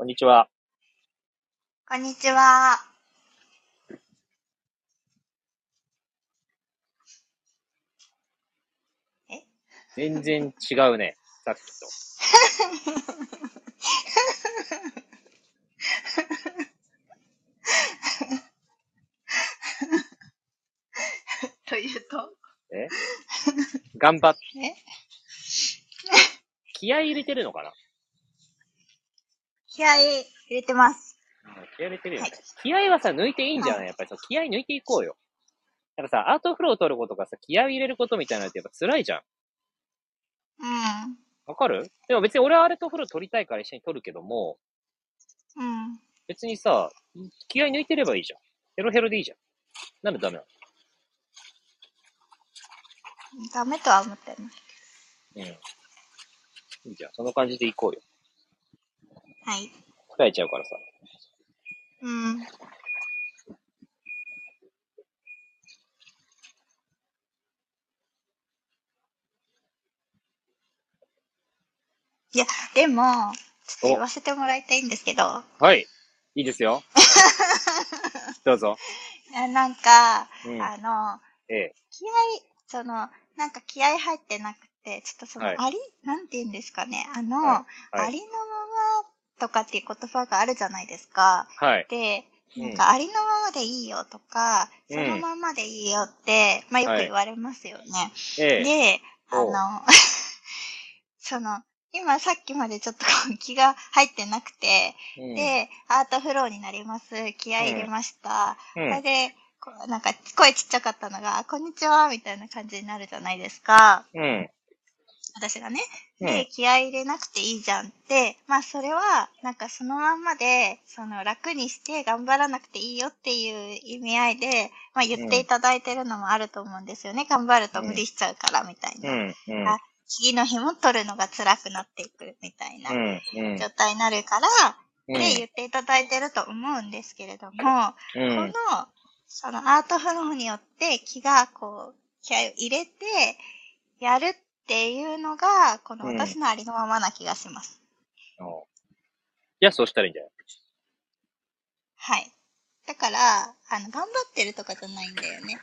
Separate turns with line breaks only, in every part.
こんにちは。
こんにちは。え？
全然違うね。さっきと。
というと？
え？頑張っ、
え？
気合い入れてるのかな？
気合い入れてます。
気合い入れてるよね。
はい
気合はさ、抜いていいんじゃない、
はい
やっぱりさ、気合抜いていこうよ。なんかさ、アートフロー取ることがさ、気合い入れることみたいなのってやっぱ辛いじゃん。
うん。
わかる？でも別に俺はアートフロー取りたいから一緒に取るけども、
うん。
別にさ、気合抜いてればいいじゃん。ヘロヘロでいいじゃん。なんでダメなの？
ダメとは思ってます。
うん。いいじゃん。その感じでいこうよ。
はい。
疲れちゃうからさ。
うん。いや、でも、ちょっと言わせてもらいたいんですけど、
はい。いいですよ。どうぞ。
いやなんか、
うん。
あの、
ええ。
気合、その、なんか気合入ってなくて、ちょっとその、
はい
あり、なんて言うんですかね、あの、
はいはい
ありのままとかっていう言葉があるじゃないですか。
はい。
で、
うん
なんかありのままでいいよとか、
うん
そのままでいいよって、まあよく言われますよね。
ええ。
で、あの、その、今さっきまでちょっと気が入ってなくて、
うん、
で、アートフローになります。気合い入れました。
うん
それで、こうなんか声ちっちゃかったのが、あこんにちはみたいな感じになるじゃないですか。
うん。
私がね。
うん
で、気合い入れなくていいじゃんって、まあそれは、なんかそのまんまで、その楽にして頑張らなくていいよっていう意味合いで、まあ言っていただいてるのもあると思うんですよね。頑張ると無理しちゃうからみたいな。
うん。うん。
あ次の日も取るのが辛くなっていくみたいな。状態になるから、
うん
で言っていただいてると思うんですけれども、
うん。
この、そのアートフローによって気がこう、気合を入れてやるっていうのが、この
うん
私のありのままな気がします。
おじゃあそうしたらいいんじゃない？
はい。だから、あの、頑張ってるとかじゃないんだよね。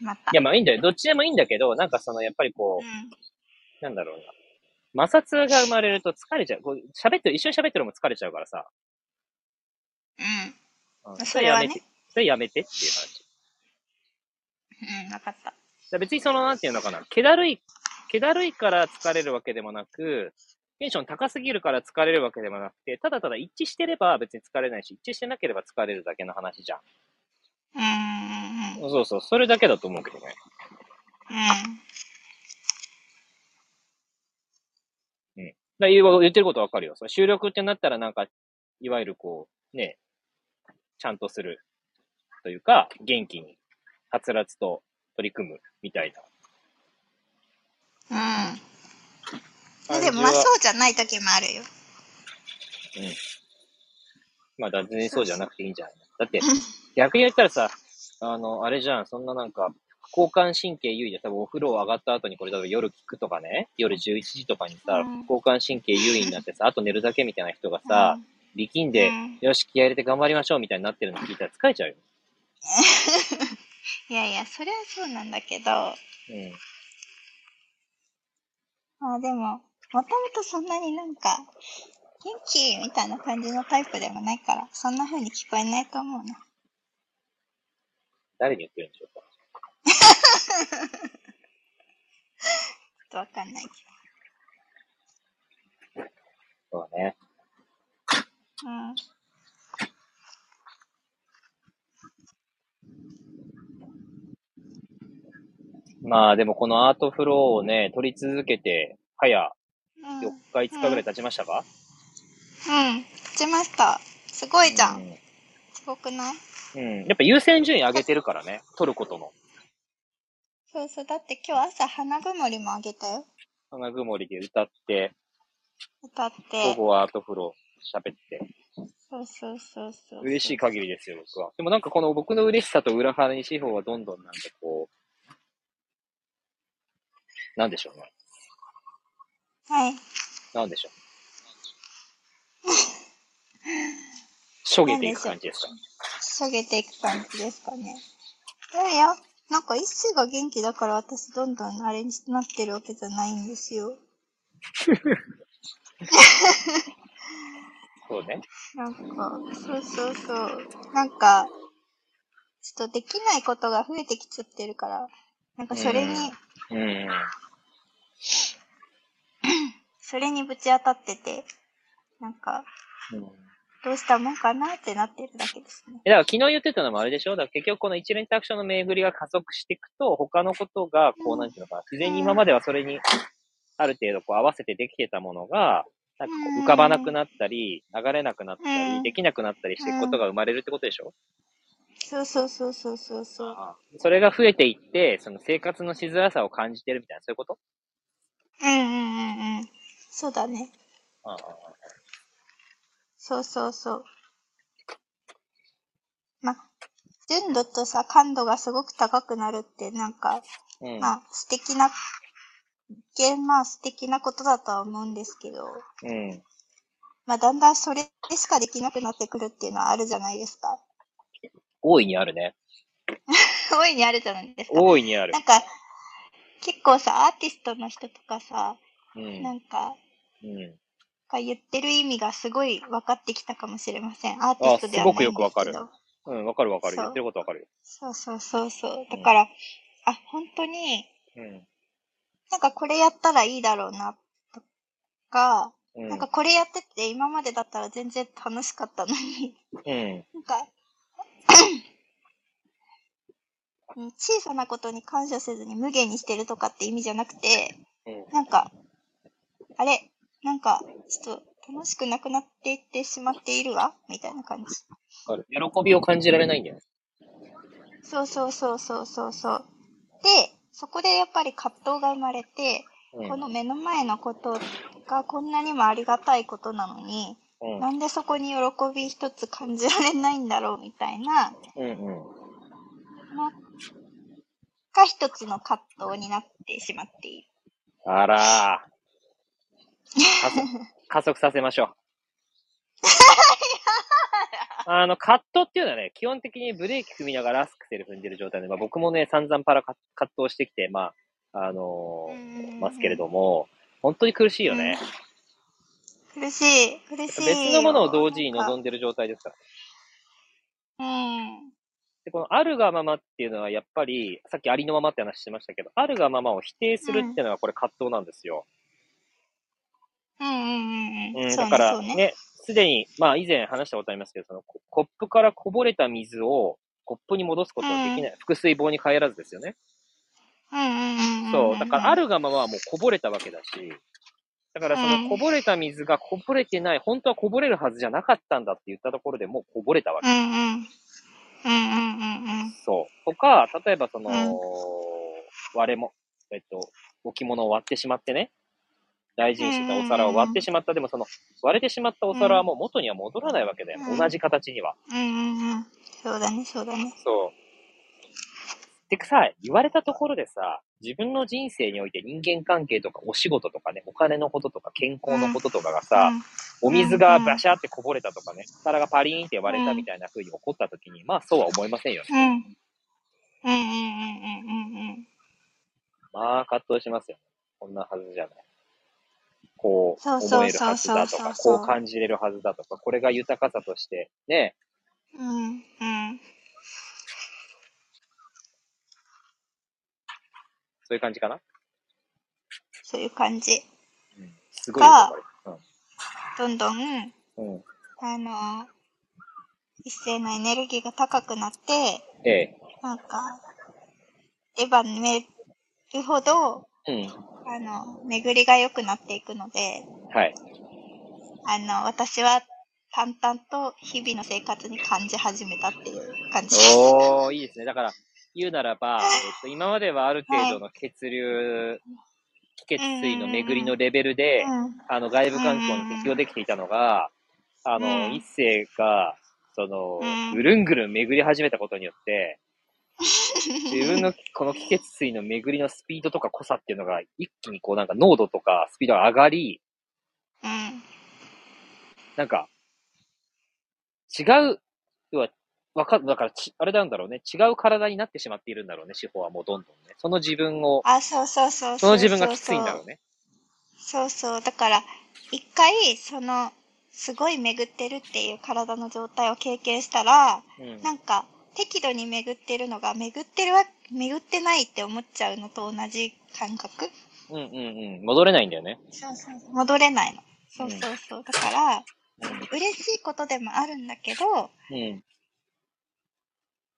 また。
いや、まあいいんだよ。どっちでもいいんだけど、なんかその、やっぱりこう、
うん。
なんだろうな。摩擦が生まれると疲れちゃう。こう喋ってる、一緒に喋ってるのも疲れちゃうからさ。
うん。
うん
それはね
やめて。それやめてっていう話。
うん、わかった。
別にその、なんていうのかな。気だるい、気だるいから疲れるわけでもなく、テンション高すぎるから疲れるわけでもなくて、ただただ一致してれば別に疲れないし、一致してなければ疲れるだけの話じゃん。
うーん。うん。
そうそう、それだけだと思うけどね。だから言う言ってることわかるよ。その収録ってなったらなんか、いわゆるこう、ね、ちゃんとするというか、元気に、はつらつと取り組むみたい
うん。うん。
な。
でも、まあそうじゃない時もあるよ。
うん。まあ、全然そうじゃなくていいんじゃない？のだって、逆に言ったらさ、あの、あれじゃん、そんななんか、交感神経優位で、多分お風呂上がった後にこれ多分夜聞くとかね、夜11時とかにさ、
うん
交感神経優位になってさ、あと寝るだけみたいな人がさ、力んで、
うん
よし、気合い入れて頑張りましょうみたいになってるの聞いたら疲れちゃうよ。
いやいや、それはそうなんだけど、
うん。
まあでも、もともとそんなになんか、元気みたいな感じのタイプでもないから、そんな風に聞こえないと思うな。
誰に言ってるんでしょうか？
ちょっとわかんないけ
そうだね。
ど。うん。
まあでもこのアートフローをね、撮り続けて、早
うん。
4日、5日ぐらい経ちましたか、
うん。立ちました。すごいじゃん。
うん
すごくない？
うん。やっぱ優先順位上げてるからね。撮ることの。
そうそう。だって今日朝花曇りもあげたよ。
花曇りで歌って、
歌って。
午後はアートフロー喋って。
そうそうそうそう。
嬉しい限りですよ、僕は。でもなんかこの僕の嬉しさと裏腹に司法はどんどんなんかこう、なんでしょうね。
はい。
なんでしょう。しょげていく感じですか？
しょげていく感じですかね。いや、なんか一世が元気だから私どんどんあれになってるわけじゃないんですよ。
そうね。
なんか、そうそうそう。なんか、ちょっとできないことが増えてきちゃってるから。なんかそれに、
うん。
それにぶち当たってて、なんか、
うん
どうしたもんかなってなってるだけですね。
えだから昨日言ってたのもあれでしょ？だから結局この一連卓上の巡りが加速していくと、他のことが、こう、なんていうのかな、自然に今まではそれに、ある程度こう合わせてできてたものが、なんかこう浮かばなくなったり、流れなくなったり、
うん。
できなくなったりしていくことが生まれるってことでしょ？
そうそうそうそうそうそう。
それが増えていって、その生活のしづらさを感じてるみたいな、そういうこと？
うんうんうんうん。そうだね。
ああ
そうそうそう。ま、純度とさ、感度がすごく高くなるって、なんか、
うん。
まあ、素敵な、一見まあ素敵なことだとは思うんですけど、
うん。
まあ、だんだんそれしかできなくなってくるっていうのはあるじゃないですか。
大いにあるね。
大いにあるじゃないですか。
大いにある
な。んか、結構さ、アーティストの人とかさ、
うん。
なんか、
うん。
が言ってる意味がすごい分かってきたかもしれません。アーティストではないんですけ
よくわかる
ど。
うん、わかるわかる。言ってることわかるよ。
そうそうそうそう。だから、あ、本当に、
うん。
なんかこれやったらいいだろうな、とか、
うん。
なんかこれやってて今までだったら全然楽しかったのに、
うん。
なんか、うん 小さなことに感謝せずに無限にしてるとかって意味じゃなくて、
うん。
なんか、あれ、なんか、ちょっと楽しくなくなっていってしまっているわ？みたいな感じ。
喜びを感じられないんだよね。
そうそうそうそうそうそう。で、そこでやっぱり葛藤が生まれて、
うん。
この目の前のことがこんなにもありがたいことなのに、
うん。
なんでそこに喜び一つ感じられないんだろうみたいな
うんうん。
のが一つの葛藤になってしまっている。
あらー。加速 させましょう。あの、カットっていうのはね、基本的にブレーキ踏みながらアスクセル踏んでる状態で、まあ、僕もね、散々パラカ葛藤してきて、まあ、あのーますけれども、本当に苦しいよね。
苦しい、苦しい。
別のものを同時に望
ん
んでる状態ですから。
うん。
で、このあるがままっていうのはやっぱり、さっきありのままって話してましたけど、あるがままを否定するっていうのがこれ葛藤なんですよ。
うんうんうんうん。
だから
ね。
ね、すでに、まあ以前話したことありますけど、そのココップからこぼれた水をコップに戻すことはできない。腹水棒に帰らずですよね。
うんうんうんうん。
そう。だからあるがままはもうこぼれたわけだし、だからそのこぼれた水がこぼれてない、本当はこぼれるはずじゃなかったんだって言ったところでもうこぼれたわけ。
うんうん。うんうんうんうん
そう。とか、例えばその、
うん
割れも、えっと、置物を割ってしまってね、大事にしてたお皿を割ってしまった。でもその、割れてしまったお皿はもう元には戻らないわけだよ。
うん
同じ形には。
うん。うんうんうん。そうだね、そうだね。
そう。でさ、言われたところでさ、自分の人生において人間関係とかお仕事とかね、お金のこととか健康のこととかがさ、お水がバシャってこぼれたとかね、皿がパリーンって割れたみたいな風に起こった時に、まあそうは思いませんよね。
うん。うん。うん。うん。うん。うん。うん。
まあ葛藤しますよね。こんなはずじゃない。こう思えるはずだとか、こう感じれるはずだとか、これが豊かさとして、ね、
うん。うん。
そういう感じかな？
そういう感じ。
うん、すごいよくわかる。
どんどん、
うん。うん。
あの、一斉のエネルギーが高くなって、
ええ。
なんか、エヴァめるほど、
うん。
あの、巡りが良くなっていくので、
はい。
あの、私は淡々と日々の生活に感じ始めたっていう感じ。
おー、いいですね。だから、言うならば、えっと、今まではある程度の血流、気血水の巡りのレベルで、
うん。
あの、外部環境に適応できていたのが、あの、
うん
一世が、その
うん、
ぐるんぐるん巡り始めたことによって、自分のこの気血水の巡りのスピードとか濃さっていうのが、一気にこうなんか濃度とかスピードが上がり、
うん。
なんか、違う、わかだからち、あれなんだろうね。違う体になってしまっているんだろうね、志保はもうどんどんね。その自分を、
あ、そうそうそう
その自分がきついんだろうね。
そうそう。だから、一回、その、すごい巡ってるっていう体の状態を経験したら、
うん。
なんか、適度に巡ってるのが、巡ってるわ、巡ってないって思っちゃうのと同じ感覚
うんうんうん。戻れないんだよね。
そうそう。戻れないの。そうそうそう。だから、
う
嬉しいことでもあるんだけど、
ん。うん。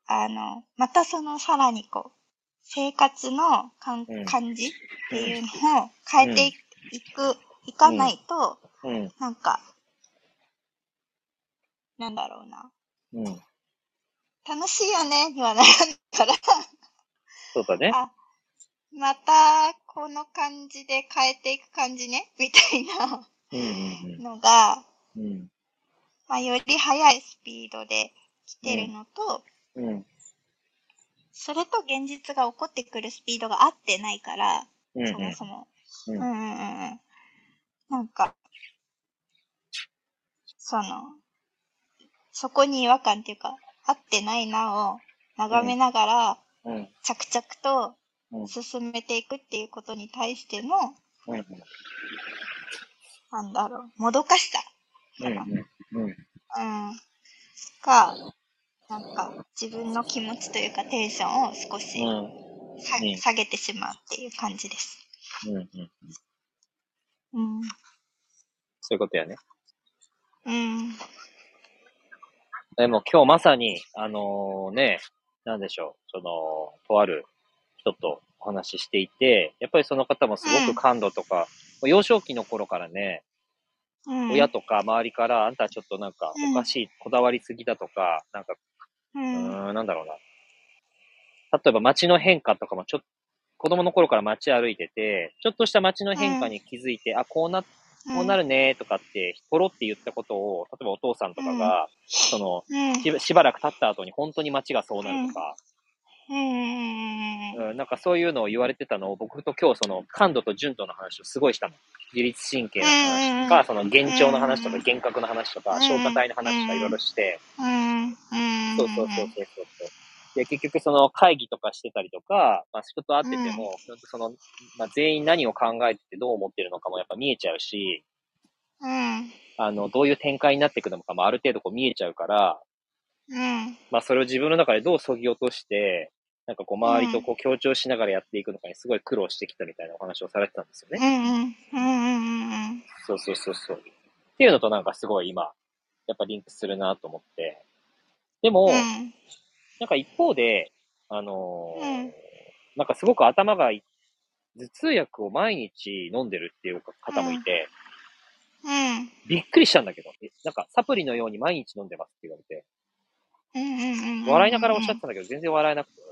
あの、またそのさらにこう、生活のかん
うん
感じっていうのを変えていく、いかないと、
うん。
なんか、なんだろうな。
うん。
楽しいよねにはならんから、
そうだね。
あ、またこの感じで変えていく感じねみたいな
うんうん
のが、
うん。うん。
まあ、より速いスピードで来てるのと、
うん。
それと現実が起こってくるスピードが合ってないから、
うん。
そもそも。
う
うんんうんうんうん。なんか、その、そこに違和感っていうか、合ってないなを眺めながら、
うん。
着々と
うん。
進めていくっていうことに対しての、
うん。
なんだろう、もどかしさ
うん。うん。
うん。が、なんか、自分の気持ちというかテンションを少し
うん。
下げてしまうっていう感じです。
うん。うん。
うん。
そういうことやね。
うん。
でも今日まさに、あのね、なんでしょう、その、とある人とお話ししていて、やっぱりその方もすごく感度とか、幼少期の頃からね、
うん。
親とか周りから、あんたちょっとなんか
うん
おかしい、こだわりすぎだとか、なんか、
う。
うんなんだろうな。例えば街の変化とかもちょっと、子供の頃から街歩いてて、ちょっとした街の変化に気づいて、あ、こうな、こうな
る。
るねとかって、ポロって言ったことを、例えばお父さんとかが、その、
うん。
ししばらく経った後に本当に街がそうなるとか、
うん。
なんかそういうのを言われてたのを僕と今日その感度と純度の話をすごいしたの。自律神経の話とか、その幻聴の話とか
うん
幻覚の話とか、
うん
消化体の話とかいろいろして。そうそうそうそうそう。で、結局その会議とかしてたりとか、まあ人と会ってても、その、まあ全員何を考えててどう思ってるのかもやっぱ見えちゃうし、
うん。
あの、どういう展開になっていくのかもある程度こう見えちゃうから、
うん。
まあそれを自分の中でどう削ぎ落として、なんかこう周りとこう協調しながらやっていくのかにすごい苦労してきたみたいなお話をされてたんですよね。
うん。うん。うん。うん。
そうそうそうそう。っていうのとなんかすごい今、やっぱリンクするなと思って。でも、
うん。
なんか一方で、あのー
うん
なんかすごく頭がい、頭痛薬を毎日飲んでるっていう方もいて、
うん。
びっくりしたんだけど、えなんかサプリのように毎日飲んでますって言われて、
うん。うん。
笑いながらおっしゃってたんだけど、全然笑えなくて。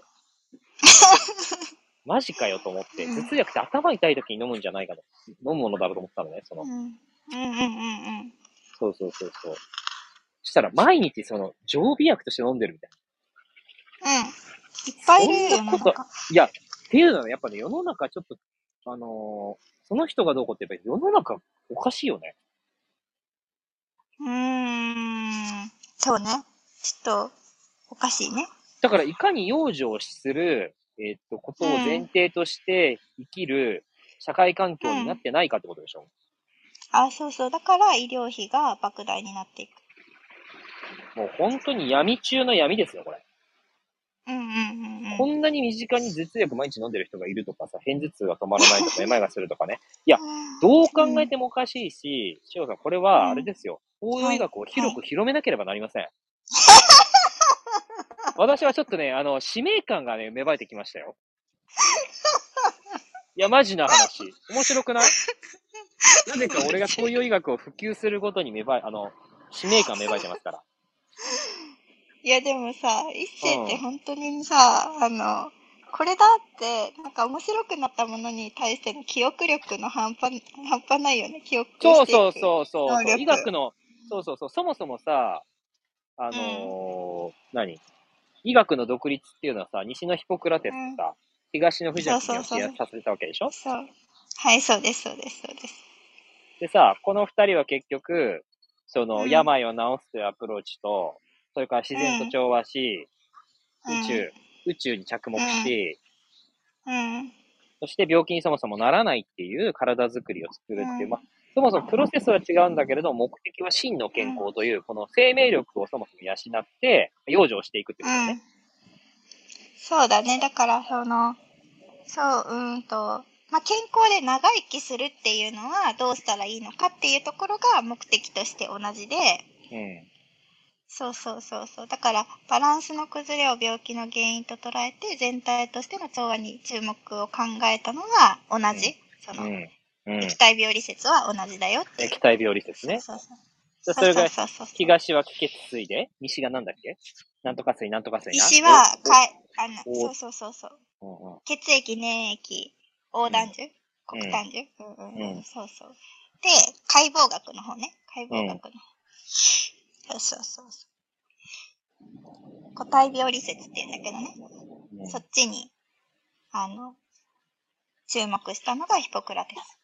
マジかよと思って、頭痛薬って頭痛い時に飲むんじゃないかと。飲むものだろうと思ったのね、その
う。ん。うん。うん。うん。
そうそうそうそう。そしたら毎日その常備薬として飲んでるみたいな。
うん。いっぱいいるよ。
いや、っていうのはやっぱね、世の中ちょっと、あのーその人がどうこうってやっぱり世の中おかしいよね。
うーん。そうね。ちょっと、おかしいね。
だからいかに養生する、えーっと、ことを前提として生きる社会環境になってないかってことでしょ？
あ、そうそう。だから医療費が莫大になっていく。
もう本当に闇中の闇ですよ、これ。
うんうんうんうん。
こんなに身近に頭痛薬毎日飲んでる人がいるとかさ、片頭痛が止まらないとか、めまいがするとかね。いやどう考えてもおかしいし、塩さん、これはあれですよ。東洋医学を広く広めなければなりません。私はちょっとね、あの、使命感がね、芽生えてきましたよ。いや、マジな話。面白くない？なぜか俺が東洋医学を普及することに芽生え、あの、使命感芽生えてますから。
いやでもさ、一世って
うん。
本当にさ、あの、これだって、なんか面白くなったものに対しての記憶力の半端、半端ないよね、記憶
そうそうそうそう医学の、そうそうそう、そもそもさ、あのー何？医学の独立っていうのはさ、西のヒポクラテスとさ、東の富士に
そうそうそう。
やさせたわけでしょ？
そう。はい、そうです、そうです、そうです。
でさ、この二人は結局、その、
うん。
病を治すというアプローチと、それから自然と調和し、宇宙、宇宙に着目し、
うん。
そして病気にそもそもならないっていう体づくりを作るっていう、
うん。
まあ、そもそもプロセスは違うんだけれど、目的は真の健康という、この生命力をそもそも養って、養生していくってことだね。
そうだね。だから、その、そう、うーんと、まあ、健康で長生きするっていうのはどうしたらいいのかっていうところが目的として同じで、
うん。
そうそうそうそう。だから、バランスの崩れを病気の原因と捉えて、全体としての調和に注目を考えたのは同じ。その、
うん。うん。
液体病理説は同じだよって。
液体病理説ね。
そうそうそう。
あそれが
そうそうそうそう
東は気血水で、西がなんだっけ？なんとか水、なんとか水な？
石は、かい、あの、
お
そうそうそうそう。
おうんうん
血液、粘液、横断樹、
うん
黒炭樹、うんうんうん
うん
そうそう。で、解剖学の方ね。解剖学の方。そうそうそうそう。個体病理説って言うんだけどね。
うん
そっちに、あの、注目したのがヒポクラテス。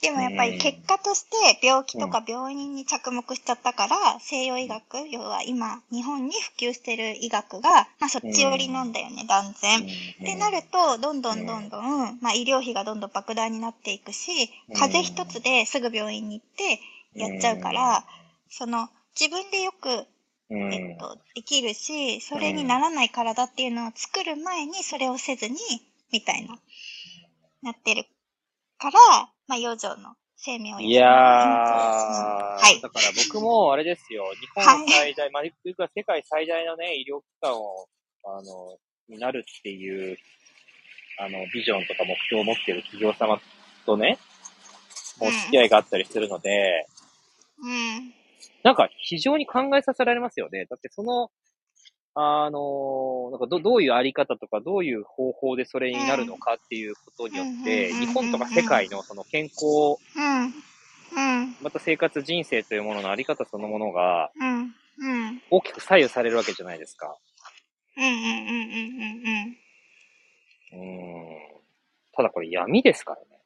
でもやっぱり結果として病気とか病人に着目しちゃったから、西洋医学、要は今日本に普及してる医学が、まあそっち寄りなんだよね、断然。ってなると、どんどんどんどん、まあ医療費がどんどん莫大になっていくし、風邪一つですぐ病院に行ってやっちゃうから、その自分でよく、
うん
えっと、できるし、それにならない体っていうのを作る前にそれをせずに、みたいな、なってるから、まあ養生の生命を
いやー、
はい。
だから僕もあれですよ、日本最大、まあ、いくら世界最大のね、医療機関を、あの、になるっていう、あの、ビジョンとか目標を持っている企業様とね、お付き合いがあったりするので、
うん。
なんか非常に考えさせられますよね。だってその、あの、なんかどどういうあり方とか、どういう方法でそれになるのかっていうことによって、
うん
日本とか世界のその健康。また生活人生というもののあり方そのものが。大きく左右されるわけじゃないですか。
うん。
ただこれ闇ですからね。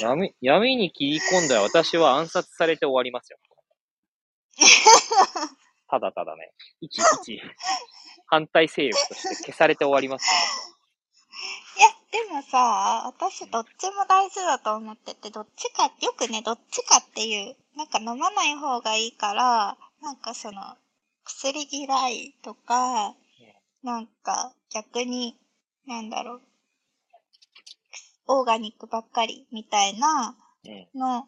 闇、闇に切り込んだら私は暗殺されて終わりますよ。ただただね、一、一、反対勢力として消されて終わります
いや、でもさ、私どっちも大事だと思ってて、どっちか、よくね、どっちかっていう、なんか飲まない方がいいから、なんかその、薬嫌いとか、なんか逆に、なんだろう、オーガニックばっかりみたいな
うん。
の、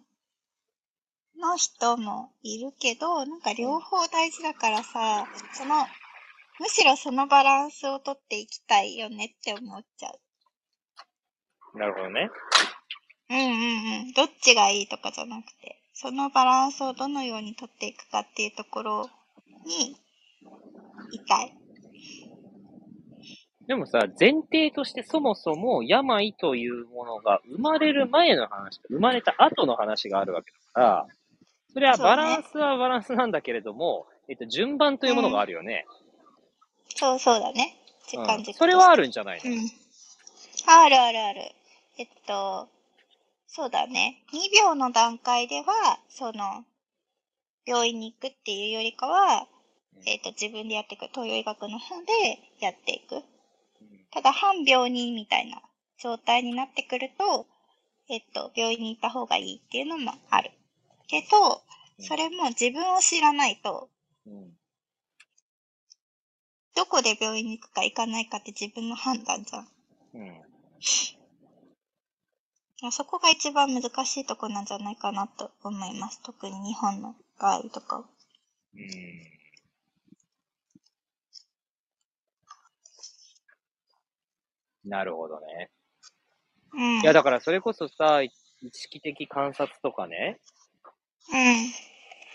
の人もいるけど、なんか両方大事だからさ、その、むしろそのバランスをとっていきたいよねって思っちゃう。
なるほどね。
うんうんうん。どっちがいいとかじゃなくて、そのバランスをどのようにとっていくかっていうところに、いたい。
でもさ、前提としてそもそも病というものが生まれる前の話と生まれた後の話があるわけだから、それはバランスはバランスなんだけれども、えっと、順番というものがあるよね。
そうそうだね。時間
うん
軸、
それはあるんじゃないの？
うん。あるあるある。えっと、そうだね。2秒の段階では、その、病院に行くっていうよりかは、えっと、自分でやっていく、東洋医学の方でやっていく。ただ、半病人みたいな状態になってくると、えっと、病院に行った方がいいっていうのもある。けど、それも自分を知らないと、
うん
どこで病院に行くか行かないかって自分の判断じゃん。
うん。
そこが一番難しいとこなんじゃないかなと思います。特に日本の場合とかは。
うん。なるほどね。
うん。
いや、だからそれこそさ、意識的観察とかね、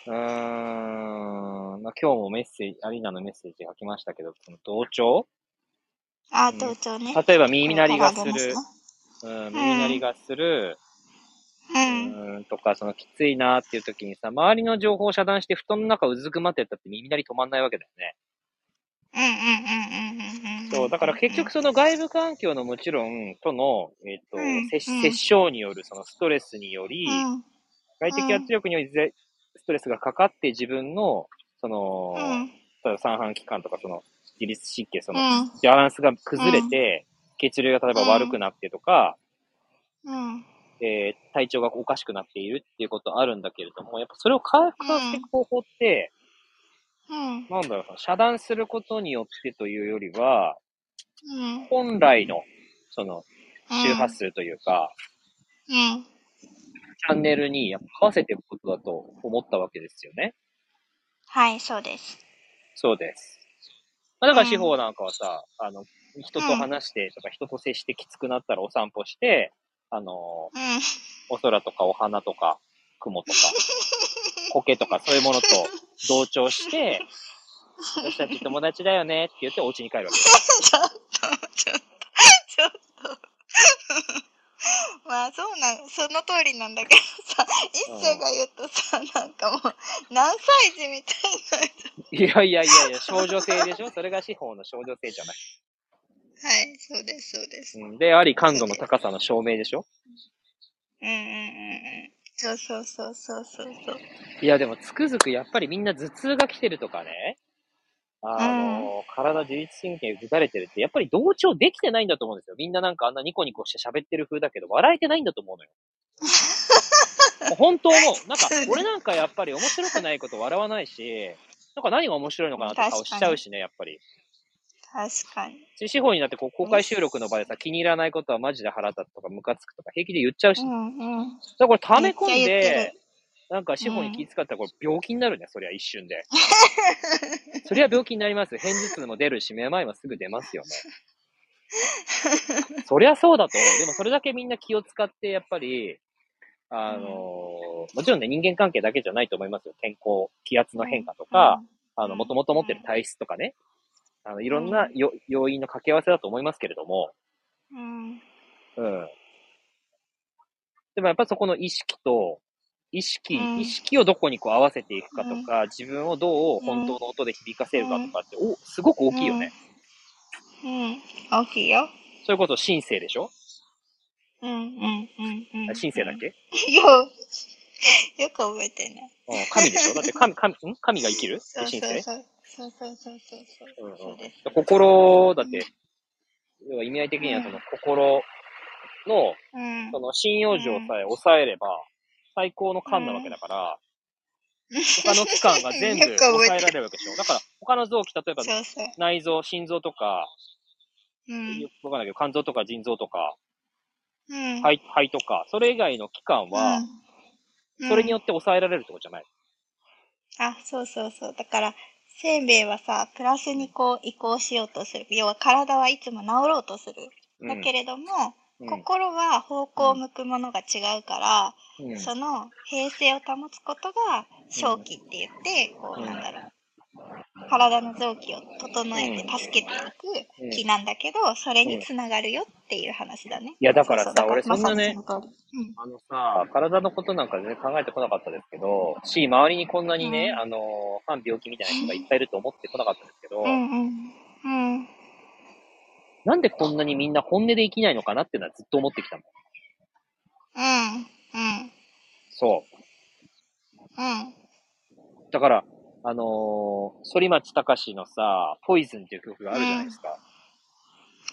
うん。
うーん、まあ、今日もメッセージ、アリーナのメッセージ書きましたけど、その同調？
あ、
うん
同調ね。
例えば耳鳴りがするうん、耳鳴りがする、
ね
うん、とか、そのきついなっていう時にさ、周りの情報を遮断して布団の中うずくまってったって耳鳴り止まんないわけだよね。そう、だから結局その外部環境のもちろん、との、えっ、と、
うん
接
うん。
接触によるそのストレスにより、
うん。
外的圧力によりぜストレスがかかって自分の、その、
うん。
例えば三半規管とかその自律神経、その、
うん。
バランスが崩れて、血流が例えば悪くなってとか、
うん。
えー体調がおかしくなっているっていうことあるんだけれども、やっぱそれを回復させていく方法って、
うん
なんだろう、遮断することによってというよりは、
うん
本来の、その、周波数というか、
うん
チャンネルにやっぱ合わせていくことだと思ったわけですよね。
はい、そうです。
そうです。まあだから
うん
司法なんかはさ、あの、人と話してとか、人と接してきつくなったらお散歩して、あの、
うん。
お空とかお花とか、雲とか、苔とかそういうものと同調して、私たち友達だよねって言ってお家に帰るわけです。
ちょっと、ちょっと、ちょっと。まあ、そうなん、その通りなんだけどさ、一世が言うとさ、なんかもう、何歳児みたいな。
いやいやいやいや、少女性でしょ？それが司法の少女性じゃない。
はい、そうです、そうです。
うん、で、あり感度の高さの証明でしょ？
うんうんうんうん。そうそうそうそうそうそう。
いや、でもつくづくやっぱりみんな頭痛が来てるとかね、あの、体自律神経打たれてるって、やっぱり同調できてないんだと思うんですよ。みんななんかあんなニコニコして喋ってる風だけど、笑えてないんだと思うのよ。本当の、なんか、俺なんかやっぱり面白くないこと笑わないし、なんか何が面白いのかなって顔しちゃうしね、やっぱり。
確かに。
司法になってこう公開収録の場でさ、気に入らないことはマジで腹立つとかムカつくとか平気で言っちゃうし、だか
うんうん。
らこれ溜め込んで
る、
なんか司法に気遣ったらこれ病気になるね、そりゃ一瞬で。そりゃ病気になります。片頭痛も出るし、めまいもすぐ出ますよね。そりゃそうだと思う。でもそれだけみんな気を使って、やっぱり、あのーもちろんね、人間関係だけじゃないと思いますよ。健康、気圧の変化とか、あの、もともと持ってる体質とかね、あの、いろんなよ要因の掛け合わせだと思いますけれども、
うん。
うん。でもやっぱそこの意識と、意識、
うん
意識をどこにこう合わせていくかとか、自分をどう本当の音で響かせるかとかって、お、すごく大きいよね。
うん。うん。大きいよ。
そういうこと、神聖でしょ、
うんうんうんうん。
あ神聖だっけ、
よ、よく覚えてね。
うん、神でしょ？だって神、神、ん？神が生きる？って
そう
神聖
そうそう。そうそうそうそうそう。
うんうん
そうです。
心、だって、要は意味合い的にはその心の、
うん
そ。の信用状さえ抑えれば、最高の官なわけだから、他の器官が全部抑えら。れるわけでしょ だから、他の臓器、例えば。内臓、心臓とか、
うん。
よくわかんないけど、肝臓とか腎臓とか、
うん。
肺、肺とか、それ以外の器官は、
うん、
それによ
っ
って抑えられるってことじゃない？
て。あ、そうそうそう。だから、せんべいはさ、プラスにこう移行しようとする。要は体はいつも治ろうとする。
うん。
だけれども、
うん。
心は方向を向くものが違うから、
うん。
その平静を保つことが正気って言って、こう
うん
なんだろう。体の臓器を整えて助けていく気なんだけど、それにつながるよっていう話だね。
いやだからさ
そうそう
俺そんなねあのさ、体のことなんか全然考えてこなかったですけど、し、周りにこんなにね、
うん
あの、反病気みたいな人がいっぱいいると思ってこなかったんですけど、
うんうん。うん。
なんでこんなにみんな本音で生きないのかなっていうのはずっと思ってきたの。
うん。うん。
そう。
うん。
だから、あのー、反町隆史のさ、ポイズンっていう曲があるじゃないですか。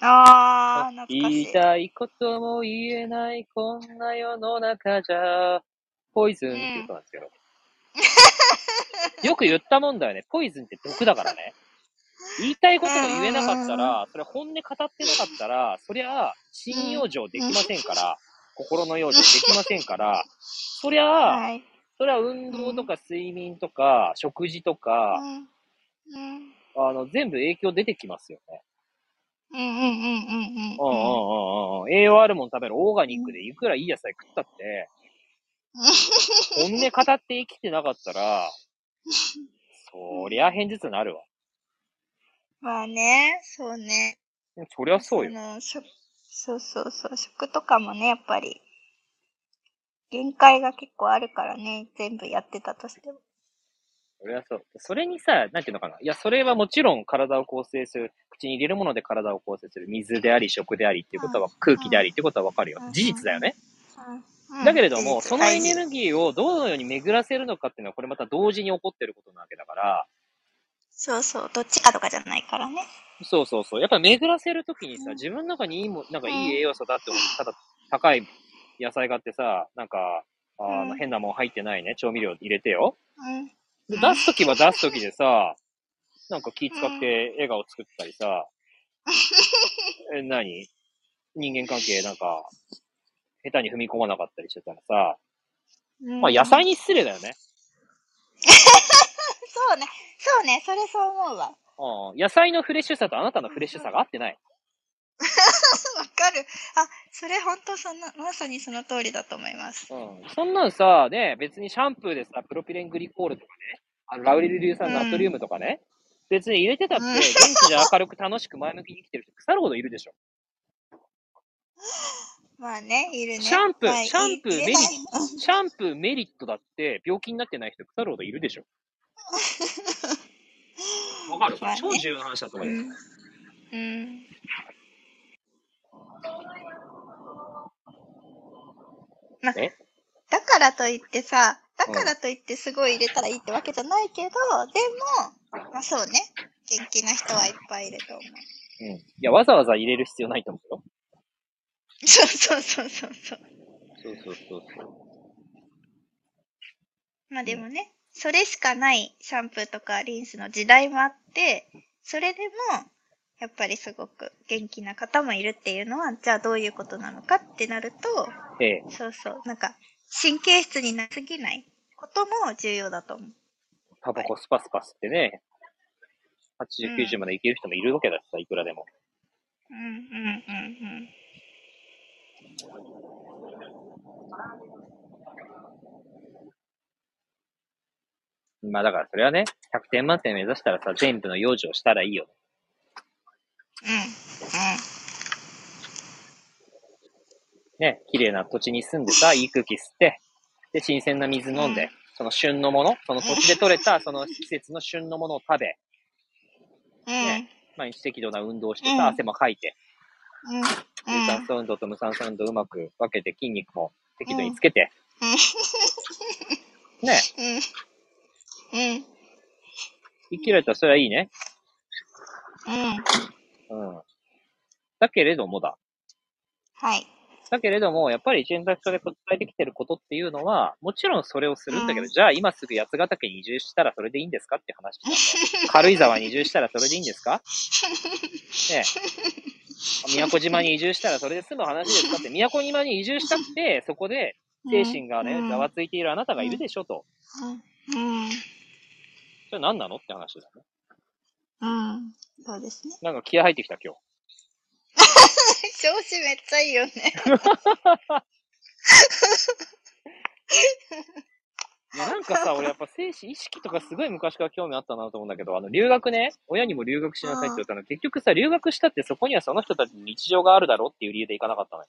あー、懐か
言い
しい。
たいことも言えないこんな世の中じゃ、ポイズンっていうことなんですけど。よく言ったもんだよね。ポイズンって毒だからね。言いたいことが言えなかったら、それ本音語ってなかったら、そりゃ、信用上できませんから、心の養生できませんから、そりゃ、
はい。
それは運動とか睡眠とか食事とか。あの、全部影響出てきますよね。
うんうんうんうんうん。
うんうんうんうん。栄養あるもん食べるオーガニックでいくらいい野菜食ったって、本音語って生きてなかったら、そりゃ偏頭痛なるわ。
まあね、そうね。
そりゃそうよ。
の食そうそうそう、食とかもね、やっぱり、限界が結構あるからね、全部やってたとしても。
それはそう。それにさ、なんていうのかな。いや、それはもちろん体を構成する、口に入れるもので体を構成する。水であり、食でありっていうことは、
うん
空気でありっていうことはわかるよ
う。ん
事実だよね。
うん
だけれども、そのエネ
大
ルギーをどのように巡らせるのかっていうのは、これまた同時に起こってることなわけだから、
事そうそう、どっちかとかじゃないからね。
そうそうそう。やっぱり巡らせるときにさ、
うん
自分の中にいいも、なんかい
うん
い栄養素だって思って、ただ高い野菜があってさ、なんか、あの
うん
変なもん入ってないね、調味料入れてよ。
うん。
で
うん
出すときは出すときでさ、なんか気使って笑顔作ったりさ、え、何？人間関係なんか、下手に踏み込まなかったりしてたらさ、まあ野菜に失礼だよね。
そうね、そうね、それそう思うわ。
うん。野菜のフレッシュさとあなたのフレッシュさが合ってない。
わかる。あ、それ本当その、まさにその通りだと思います。
うん。そんなんさ、ね、別にシャンプーでさ、プロピレングリコールとかね、あのラウリル硫酸ナトリウムとかね、別に入れてたって、
うん
元気で明るく楽しく前向きに生きてる人腐るほどいるでしょ。
まあね、いるね。
シャンプー
まあ
シャンプー
いい
メリ シャンプーメリットだって、病気になってない人腐るほどいるでしょ。わかる
まあね
超重要な話だと思うよ。
うん。うん。まあ
え、
だからといってさ、だからといってすごい入れたらいいってわけじゃないけど、でも、まあそうね、元気な人はいっぱいいると思う。
うん。いや、わざわざ入れる必要ないと思うよ。
そうそうそうそうそう。
そうそうそうそう。
まあでもね、それしかないシャンプーとかリンスの時代もあって、それでも、やっぱりすごく元気な方もいるっていうのは、じゃあどういうことなのかってなると、
ええ。
そうそう、なんか神経質になりすぎないことも重要だと思う。
タバコスパスパスってね、80、
うん
90までいける人もいるわけだしさ、いくらでも。
うんうんうん
まあだからそれはね、100点満点目指したらさ、全部の養生をしたらいいよ。
うん。うん。
ね、綺麗な土地に住んでさ、いい空気吸って、で、新鮮な水飲んで、
うん
その旬のもの、その土地で採れた、その季節の旬のものを食べ、
うん。
ね毎日適度な運動をして
うん
さ、汗もかいて、
うん。
有酸素運動と無酸素運動をうまく分けて筋肉も適度につけて、ね、
うん。うん。
生きられたらそれはいいね。
うん。
うん。だけれどもだ。
はい。
だけれども、やっぱり選択肢で伝えてきてることっていうのは、もちろんそれをするんだけど、
うん
じゃあ今すぐ八ヶ岳に移住したらそれでいいんですかって話なんだよ。軽井沢に移住したらそれでいいんですか？ねえ。宮古島に移住したらそれで済む話ですかって、宮古島に移住したって、そこで精神がね、
うん
ざわついているあなたがいるでしょと。
うん。
それ何なのって話だね。
うん。そうですね。
なんか気合入ってきた今日。
調子めっちゃいいよね。
いや、なんかさ、俺やっぱ精神、意識とかすごい昔から興味あったなと思うんだけど、あの、留学ね、親にも留学しなさいって言ったの、結局さ、留学したってそこにはその人たちの日常があるだろうっていう理由で行かなかったのよ。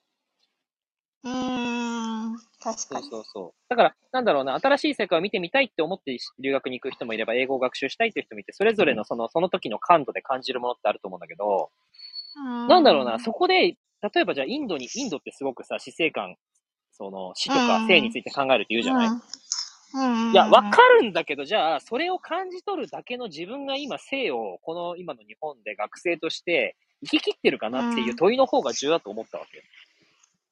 うーん。確
そう
かに。
そうそう。だから、なんだろうな、新しい世界を見てみたいって思って留学に行く人もいれば、英語を学習したいっていう人もいて、それぞれのその、その時の感度で感じるものってあると思うんだけど、なんだろうな、そこで、例えばじゃあインドに、インドってすごくさ、死生観、その死とか
うん
生について考えるって言うじゃない、
うん。うん。
いや、わかるんだけど、じゃあ、それを感じ取るだけの自分が今、生を、この今の日本で学生として、生き切ってるかなっていう問いの方が重要だと思ったわけよ。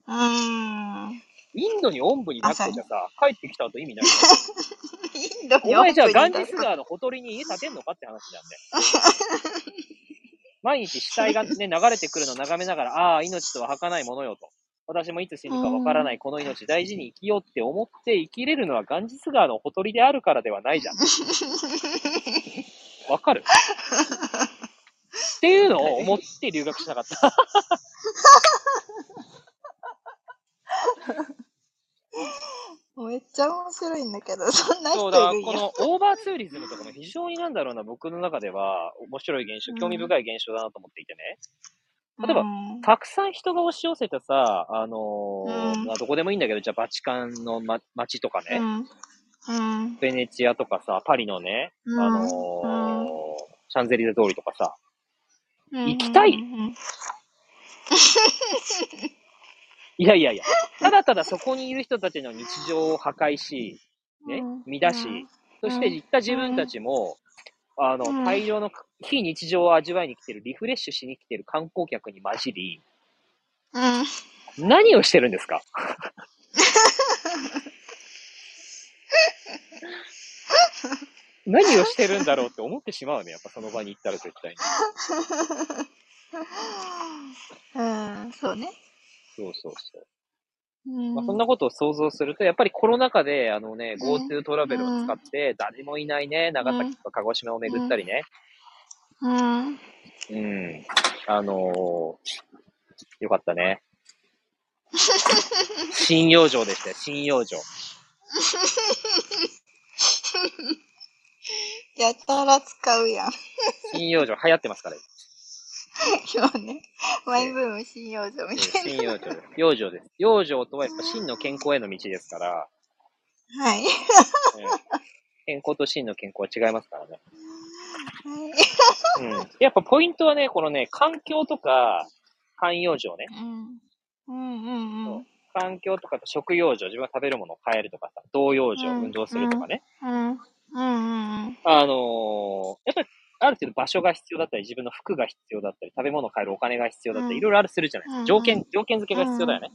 うーん。
インドにおんぶになってじゃさ、帰ってきた後意味ないよ。
インドに
お前じゃあガンジス川のほとりに家建てんのかって話なんで。毎日死体がね、流れてくるのを眺めながら、ああ、命とは儚いものよと。私もいつ死ぬかわからないこの命大事に生きようって思って生きれるのはガンジス川のほとりであるからではないじゃん。わかる？っていうのを思って留学しなかった。
めっちゃ面白いんだけど、そんな
そうだから、
人いるんや。
このオーバーツーリズムとかも非常になんだろうな、僕の中では面白い現象、興味深い現象だなと思っていてね。例えば
うん
たくさん人が押し寄せたさ、あのー
うん。
まあどこでもいいんだけど、じゃあバチカンの、ま、街とかね、
うん。うん。
ベネチアとかさ、パリのね、
うん。
あのーシャンゼリゼ通りとかさ、
うん。
行きたい。
うん。うん
いやいやいや、ただただそこにいる人たちの日常を破壊し、ね
うん、
乱し、そして行った自分たちも、あの、
うん。
大量の非日常を味わいに来てる、リフレッシュしに来てる観光客に混じり、
うん。
何をしてるんですか？何をしてるんだろうって思ってしまうね、やっぱその場に行ったら絶対に。
うん、そうね。
そうそうそう。
うん
まあ、そんなことを想像すると、やっぱりコロナ禍で、あのね、
うん
GoTo トラベルを使って、誰もいないね、長崎とか鹿児島を巡ったりね、
うん。
うん、あのーよかったね。新養生でしたよ、新養生。
やたら使うやん。
新養生流行ってますから、
今ね。マイブーム新養生みたい
新養生です。養生です。養生とはやっぱ真の健康への道ですから、
な。はい。
ええ健康と真の健康は違いますからね。うん。やっぱポイントはね、このね、環境とか、環養生ね。
うん。うんうんうん。
環境とかと食養生、自分が食べるものを変えるとかさ、動養生、
うん
運動するとかね。
うん。うんうんうん。
あのーやっぱり、ある程度場所が必要だったり、自分の服が必要だったり、食べ物を買えるお金が必要だったり、
うん
いろいろあるするじゃないですか。
うん
条件、条件付けが必要だよね。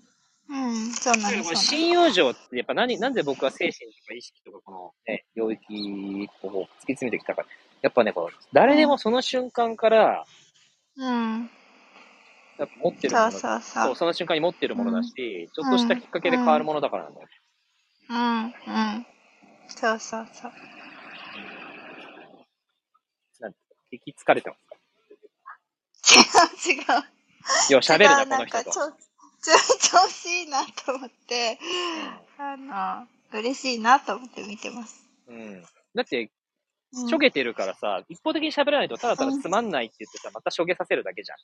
うん、そうなんです。
信用上って、やっぱ何、なんで僕は精神とか意識とかこのね、領域を突き詰めてきたか。やっぱね、この、誰でもその瞬間から、
うん。
やっぱ持ってるもの
そうそうそ
の瞬間に持ってるものだし、ちょっとしたきっかけで変わるものだからなんだよね。
うん、うん。そうそうそう。
なんていうか引き疲れてますか？
違う、違う。
いや、喋るな、この人と
ち。ょ、ちょ、調子いいなと思って、あの、嬉しいなと思って見てます。
うん。だって、
うん
しょげてるからさ、一方的に喋らないとただただつまんないって言ってさ、またしょげさせるだけじゃん。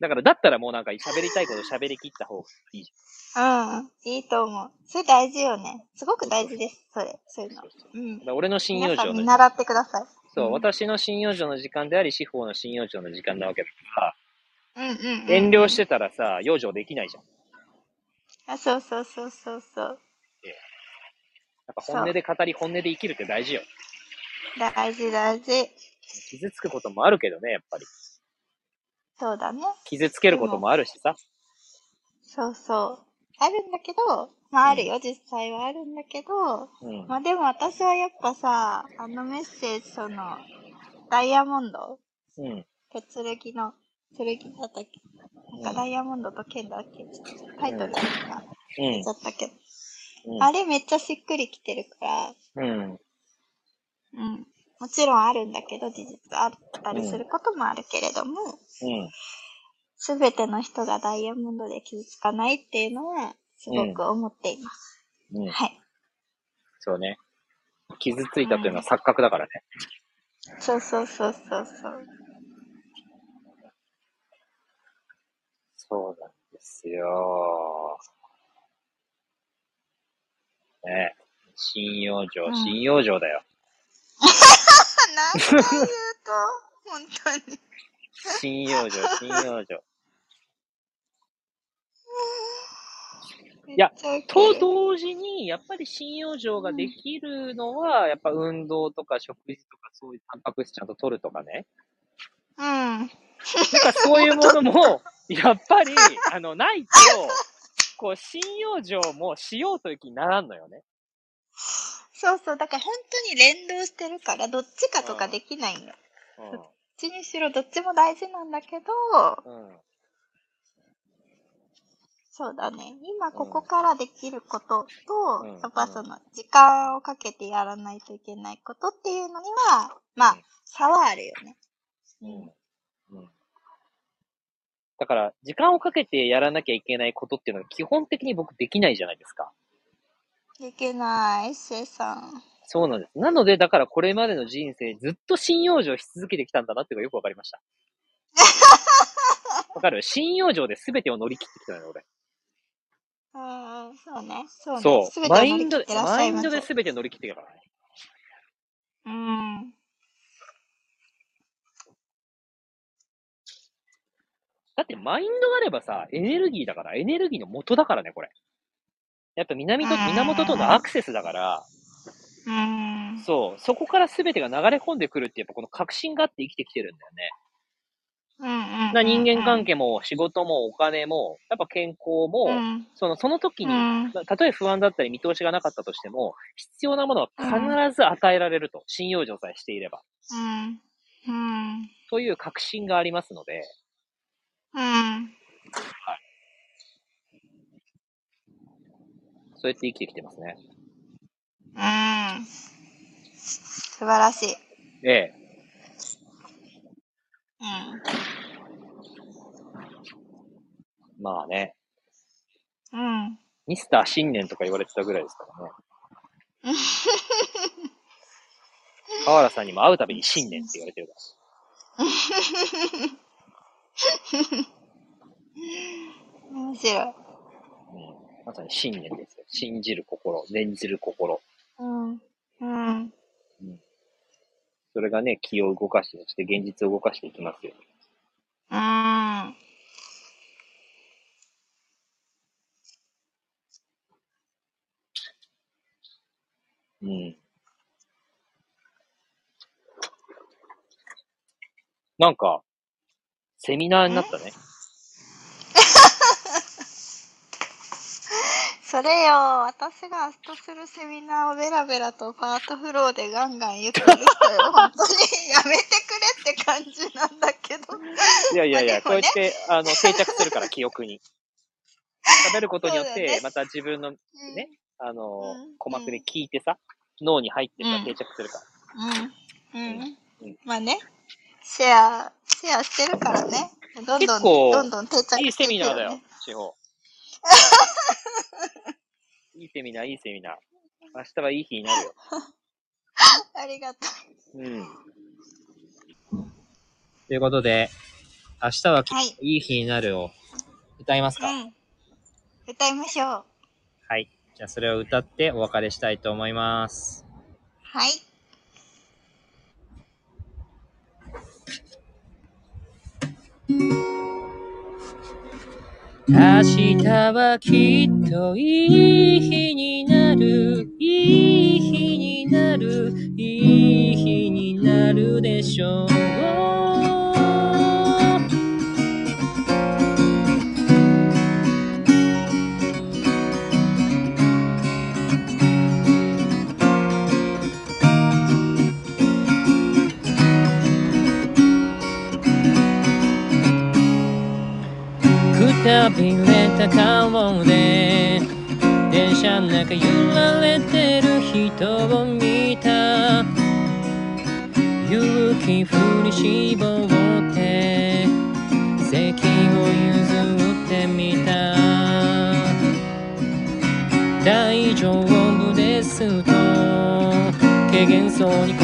だから、だったらもうなんか喋りたいこと喋り切った方がいいじ
うん、いいと思う。それ大事よね。すごく大事です、それ、そういうの。うん
俺の信用上の、
ん見習ってください。
そう、
うん
私の信用上の時間であり、司法の信用上の時間なわけだから、
うんうん、うん。
遠慮してたらさ、養生できないじゃん。
あ、そうそうそうそうそう。
やっぱ本音で語り、本音で生きるって大事よ。
大事大事。
傷つくこともあるけどね、やっぱり。
そうだね。
傷つけることもあるしさ。
そうそう。あるんだけど、まああるよ、実際はあるんだけど、
うん。
まあでも私はやっぱさ、あのメッセージ、その、ダイヤモンド？
うん。
剣の、剣だったっけ？なんかダイヤモンドと剣だっけ？タイトルが
うん
出ちゃ。ったけど、
うん
あれめっちゃしっくりきてるから、
うん。
うん。もちろんあるんだけど、事実あったりすることもあるけれども、
うん。
すべての人がダイヤモンドで傷つかないっていうのは、すごく思っています。
うん。
はい。
そうね。傷ついたというのは錯覚だからね。
そうそうそうそうそう。
そうなんですよ。ね信用上
う、ん
信用上だよ。
何回言うと、本当に。
信用上、信用上。いやと
る
同時に、やっぱり信用上ができるのは、やっぱ運動とか食事とかそういうタンパク質ちゃんと取るとかね。
うん。
なんかそういうものも、やっぱり、あの、ないと、こう、信用上もしようという気にならんのよね。
そうそう。だから本当に連動してるから、どっちかとかできないんよ。どっちにしろどっちも大事なんだけど、
うん。うん。
そうだね。今ここからできることと、
うん
やっぱその、時間をかけてやらないといけないことっていうのには、まあ、差はあるよね。
うん。うん。だから、時間をかけてやらなきゃいけないことっていうのが基本的に僕できないじゃないですか。
いけない、シェさん。
そうなんです。なので、だからこれまでの人生ずっと信用上し続けてきたんだなっていうのがよくわかりました。わかる？信用上で全てを乗り切ってきたのよ、俺。
ああ、そうね。そうね。
そう。マインドでマイン。ドで全て乗り切ってるからね。
うん。
だってマインドがあればさ、エネルギーだから、エネルギーの元だからね、これ。やっぱ南と、
うん
源とのアクセスだから、
うん。
そう、そこから全てが流れ込んでくるって、やっぱこの確信があって生きてきてるんだよね。
うんうん。
な人間関係も仕事もお金も、やっぱ健康も、
うん。
その、その時に、
うん。
たとえ不安だったり見通しがなかったとしても、必要なものは必ず与えられると、信用状さえしていれば。
うん。うん。
という確信がありますので、
うん。
そうやって生きてきてますね。
うん。素晴らしい。
ええ。
うん。
まあね、
うん。
ミスター新年とか言われてたぐらいですからね。河原さんにも会うたびに新年って言われてるから。
面白い。
うん、まさに信念ですよ。信じる心、念じる心。
うん。うん。
それがね、気を動かして、そして現実を動かしていきますよ。
うん。
うん。なんか、セミナーになったね。
それよ、私が明日するセミナーをベラベラとパートフローでガンガン言ってる人よ。本当にやめてくれって感じなんだけど。
いやいやいや、
ね
うやって、あの、定着するから、記憶に。喋ることによって、
ね
また自分の、
うん
ねあの
うん、
鼓膜で聞いてさ、脳に入ってさ
う、ん
定着するから。
うん。うん
うん。
まあね、シェア、シェアしてるからね。どんどん、どんどん定着して
いいセミナーだよ地方。いいセミナー、いいセミナー。明日はいい日になるよ。
ありがと
うん。ということで、明日は
う。はい。
いい日になるを歌いますか、
うん。歌いましょう。
はい。じゃあそれを歌ってお別れしたいと思います。
はい。
明日はきっといい日になる、いい日になる、いい日になるでしょう。たびれた顔で電車の中揺られてる人を見た勇気振り絞って席を譲ってみた大丈夫ですと軽減そうに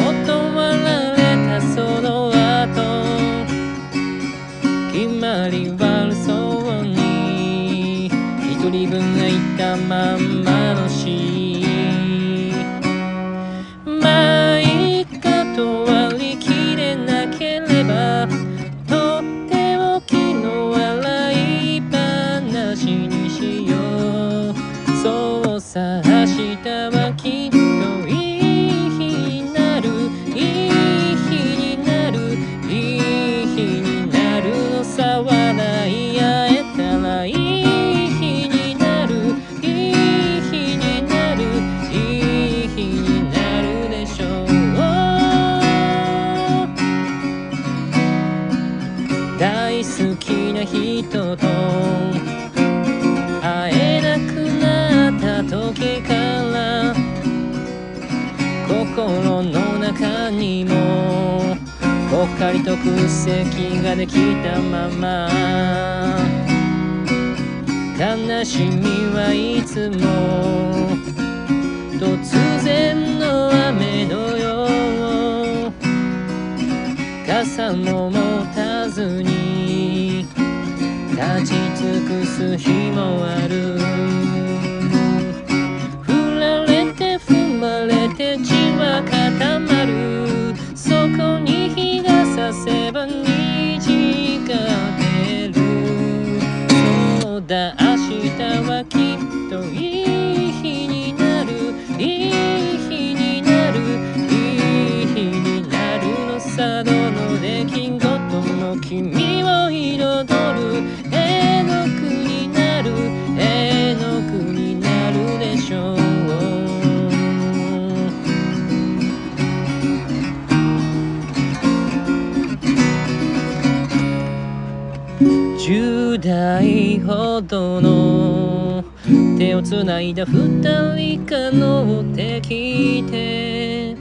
手をつないだ二人が乗ってきて。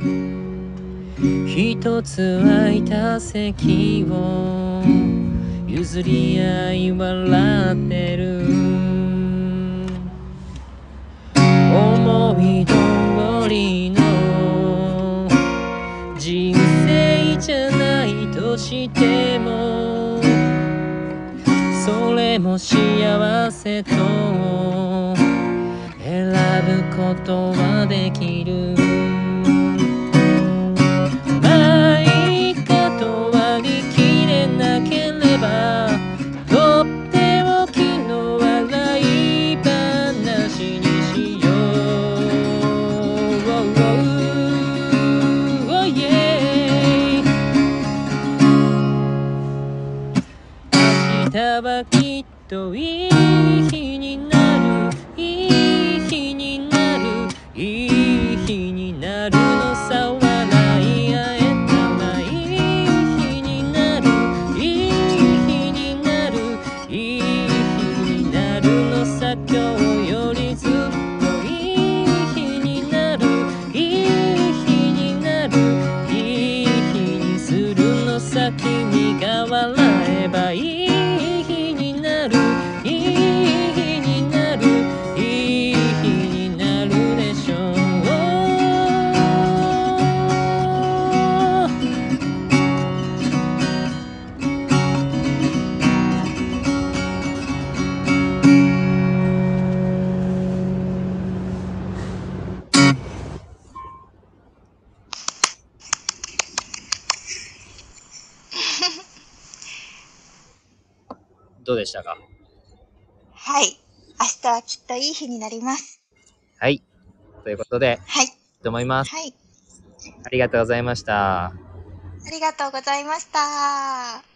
一つ空いた席を譲り合い笑ってる。思い通りの人生じゃないとしてもそれも幸せとことはできる。まあいいかと割り切れなければとっておきの笑い話にしよう。Oh, yeah. 明日はきっといい日になる。る
いい日になります。
はい。ということで、
はい。
と思います。
はい。
ありがとうございました。
ありがとうございました。